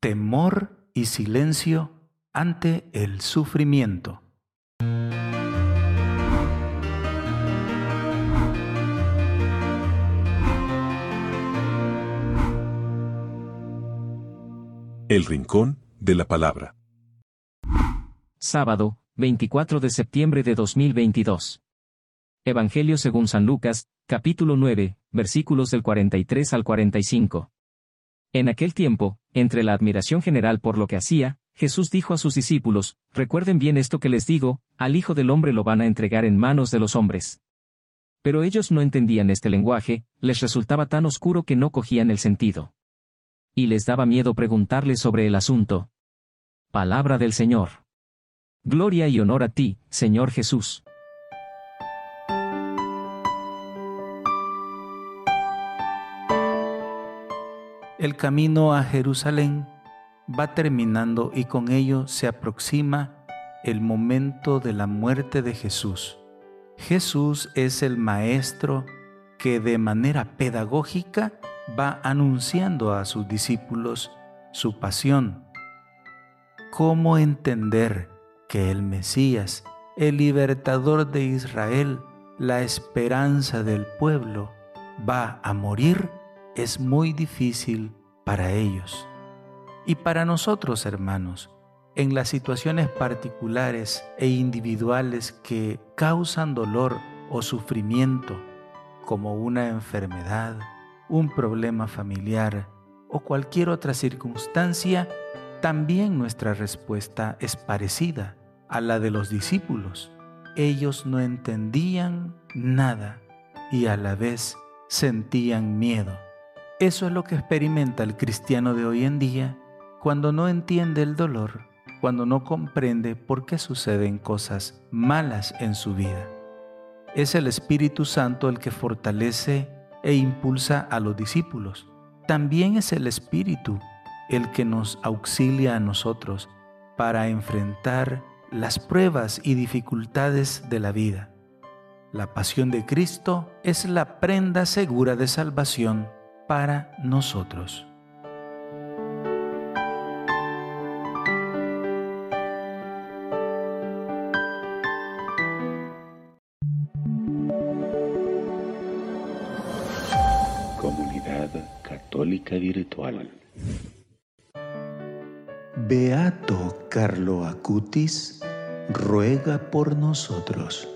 temor y silencio ante el sufrimiento. El Rincón de la Palabra. Sábado, 24 de septiembre de 2022. Evangelio según San Lucas, capítulo 9, versículos del 43 al 45. En aquel tiempo, entre la admiración general por lo que hacía, Jesús dijo a sus discípulos, recuerden bien esto que les digo, al Hijo del Hombre lo van a entregar en manos de los hombres. Pero ellos no entendían este lenguaje, les resultaba tan oscuro que no cogían el sentido y les daba miedo preguntarle sobre el asunto. Palabra del Señor. Gloria y honor a ti, Señor Jesús. El camino a Jerusalén va terminando y con ello se aproxima el momento de la muerte de Jesús. Jesús es el Maestro que de manera pedagógica va anunciando a sus discípulos su pasión. ¿Cómo entender que el Mesías, el libertador de Israel, la esperanza del pueblo, va a morir? Es muy difícil para ellos. Y para nosotros, hermanos, en las situaciones particulares e individuales que causan dolor o sufrimiento, como una enfermedad, un problema familiar o cualquier otra circunstancia, también nuestra respuesta es parecida a la de los discípulos. Ellos no entendían nada y a la vez sentían miedo. Eso es lo que experimenta el cristiano de hoy en día cuando no entiende el dolor, cuando no comprende por qué suceden cosas malas en su vida. Es el Espíritu Santo el que fortalece e impulsa a los discípulos. También es el Espíritu el que nos auxilia a nosotros para enfrentar las pruebas y dificultades de la vida. La pasión de Cristo es la prenda segura de salvación para nosotros. Comunidad Católica Virtual. Beato Carlo Acutis ruega por nosotros.